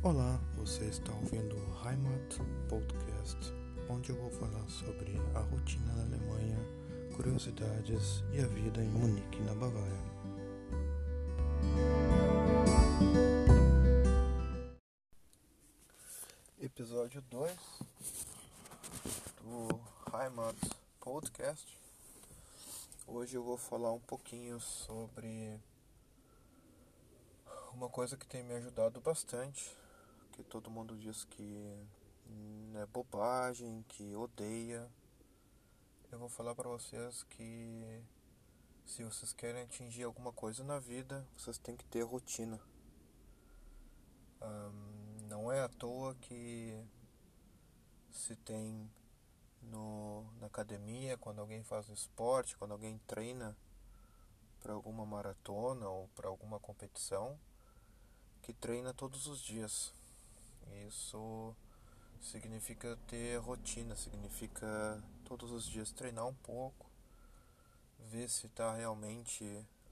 Olá, você está ouvindo o Heimat Podcast, onde eu vou falar sobre a rotina na Alemanha, curiosidades e a vida em Munique, na Bavária. Episódio 2 do Heimat Podcast. Hoje eu vou falar um pouquinho sobre uma coisa que tem me ajudado bastante que todo mundo diz que é bobagem, que odeia. Eu vou falar para vocês que se vocês querem atingir alguma coisa na vida, vocês têm que ter rotina. Um, não é à toa que se tem no, na academia, quando alguém faz esporte, quando alguém treina para alguma maratona ou para alguma competição, que treina todos os dias. Isso significa ter rotina, significa todos os dias treinar um pouco, ver se está realmente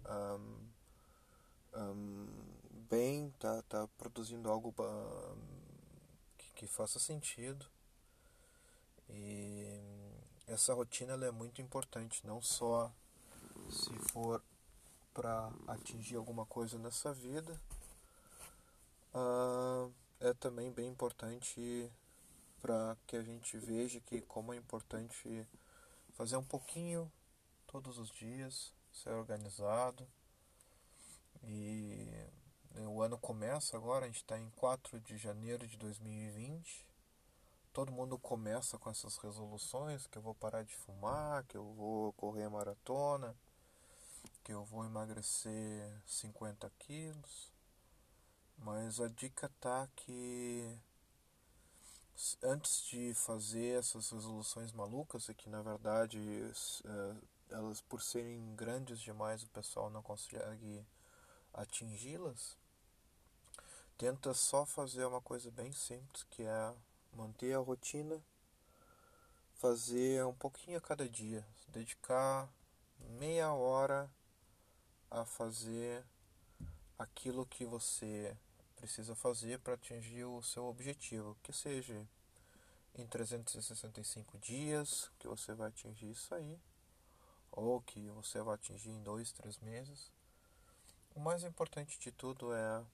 um, um, bem, tá, tá produzindo algo que, que faça sentido. E essa rotina é muito importante, não só se for para atingir alguma coisa nessa vida. Uh, é também bem importante para que a gente veja que como é importante fazer um pouquinho todos os dias, ser organizado. E o ano começa agora, a gente está em 4 de janeiro de 2020. Todo mundo começa com essas resoluções que eu vou parar de fumar, que eu vou correr maratona, que eu vou emagrecer 50 quilos. Mas a dica tá que antes de fazer essas resoluções malucas, é que na verdade é, elas por serem grandes demais o pessoal não consegue atingi-las, tenta só fazer uma coisa bem simples, que é manter a rotina, fazer um pouquinho a cada dia, dedicar meia hora a fazer aquilo que você precisa fazer para atingir o seu objetivo, que seja em 365 dias que você vai atingir isso aí, ou que você vai atingir em dois, três meses. O mais importante de tudo é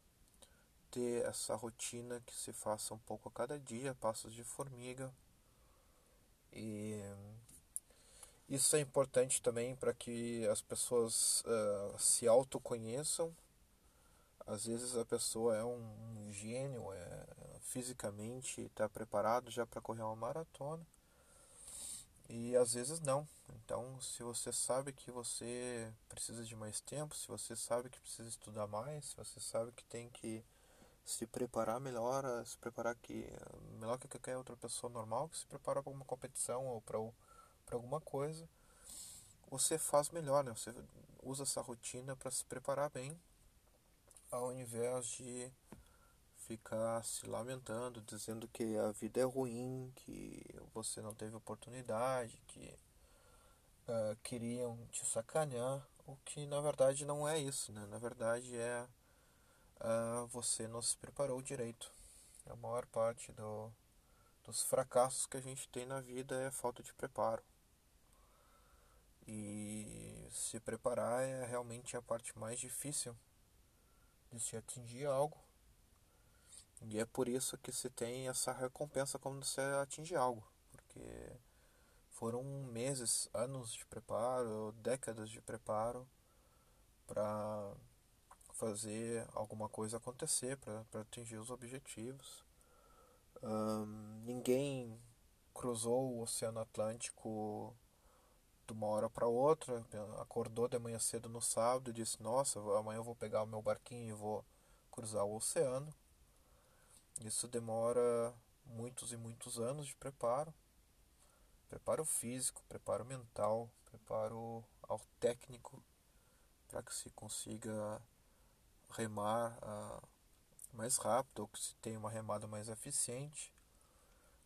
ter essa rotina que se faça um pouco a cada dia, passos de formiga. E isso é importante também para que as pessoas uh, se autoconheçam às vezes a pessoa é um, um gênio, é, fisicamente está preparado já para correr uma maratona e às vezes não. Então, se você sabe que você precisa de mais tempo, se você sabe que precisa estudar mais, se você sabe que tem que se preparar melhor, se preparar que melhor que qualquer outra pessoa normal que se prepara para uma competição ou para alguma coisa, você faz melhor, né? Você usa essa rotina para se preparar bem ao invés de ficar se lamentando, dizendo que a vida é ruim, que você não teve oportunidade, que uh, queriam te sacanear, o que na verdade não é isso, né? Na verdade é uh, você não se preparou direito. A maior parte do, dos fracassos que a gente tem na vida é falta de preparo. E se preparar é realmente a parte mais difícil de se atingir algo. E é por isso que se tem essa recompensa quando você atinge algo, porque foram meses, anos de preparo, décadas de preparo para fazer alguma coisa acontecer, para atingir os objetivos. Um, ninguém cruzou o Oceano Atlântico de uma hora para outra, acordou de manhã cedo no sábado e disse: Nossa, amanhã eu vou pegar o meu barquinho e vou cruzar o oceano. Isso demora muitos e muitos anos de preparo preparo físico, preparo mental, preparo ao técnico para que se consiga remar uh, mais rápido ou que se tenha uma remada mais eficiente,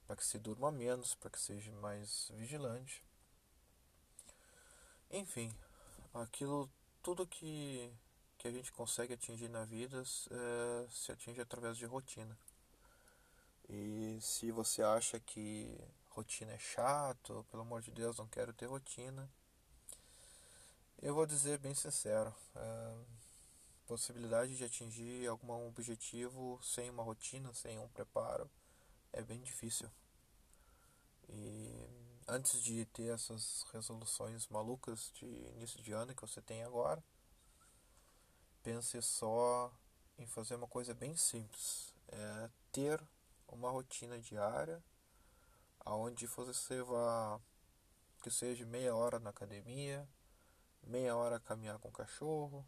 para que se durma menos, para que seja mais vigilante. Enfim, aquilo, tudo que, que a gente consegue atingir na vida é, se atinge através de rotina. E se você acha que rotina é chato, pelo amor de Deus, não quero ter rotina, eu vou dizer bem sincero, a possibilidade de atingir algum objetivo sem uma rotina, sem um preparo, é bem difícil. E antes de ter essas resoluções malucas de início de ano que você tem agora, pense só em fazer uma coisa bem simples, é ter uma rotina diária aonde você vá que seja meia hora na academia, meia hora caminhar com o cachorro,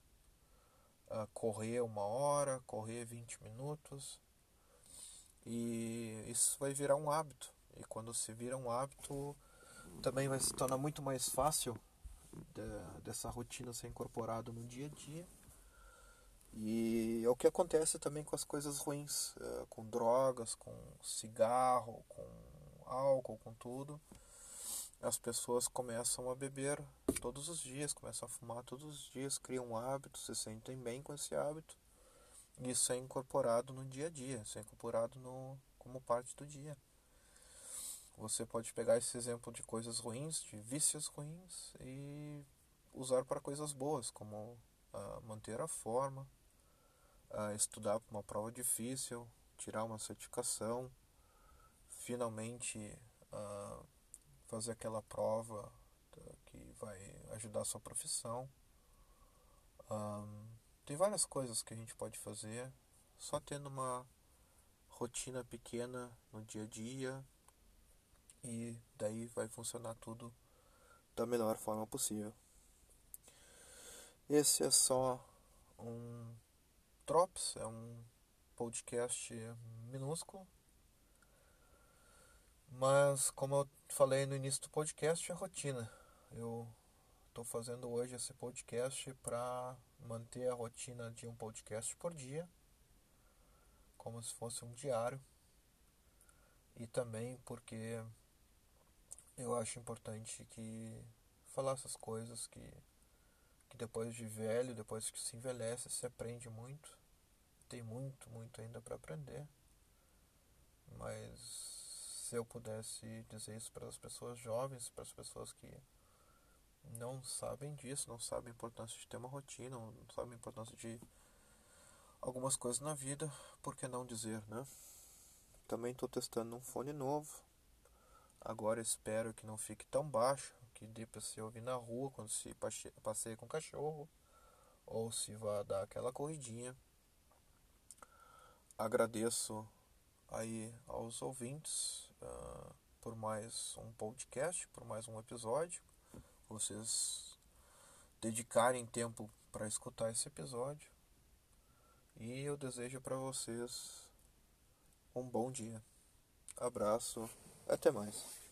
uh, correr uma hora, correr 20 minutos. E isso vai virar um hábito. E quando se vira um hábito, também vai se tornar muito mais fácil de, dessa rotina ser incorporada no dia a dia. E é o que acontece também com as coisas ruins, uh, com drogas, com cigarro, com álcool, com tudo. As pessoas começam a beber todos os dias, começam a fumar todos os dias, criam um hábito, se sentem bem com esse hábito. Isso é incorporado no dia a dia, isso é incorporado no, como parte do dia. Você pode pegar esse exemplo de coisas ruins, de vícios ruins, e usar para coisas boas, como uh, manter a forma, uh, estudar para uma prova difícil, tirar uma certificação, finalmente uh, fazer aquela prova que vai ajudar a sua profissão. Tem várias coisas que a gente pode fazer só tendo uma rotina pequena no dia a dia e daí vai funcionar tudo da melhor forma possível. Esse é só um Drops, é um podcast minúsculo, mas como eu falei no início do podcast, é rotina. Eu estou fazendo hoje esse podcast para manter a rotina de um podcast por dia, como se fosse um diário, e também porque eu acho importante que falar essas coisas que, que depois de velho, depois que se envelhece, se aprende muito. Tem muito, muito ainda para aprender. Mas se eu pudesse dizer isso para as pessoas jovens, para as pessoas que não sabem disso, não sabem a importância de ter uma rotina, não sabem a importância de algumas coisas na vida, por que não dizer, né? Também estou testando um fone novo Agora espero que não fique tão baixo que dê para se ouvir na rua quando se passeia com o cachorro ou se vá dar aquela corridinha. Agradeço aí aos ouvintes uh, por mais um podcast, por mais um episódio. Vocês dedicarem tempo para escutar esse episódio. E eu desejo para vocês um bom dia. Abraço. Até mais.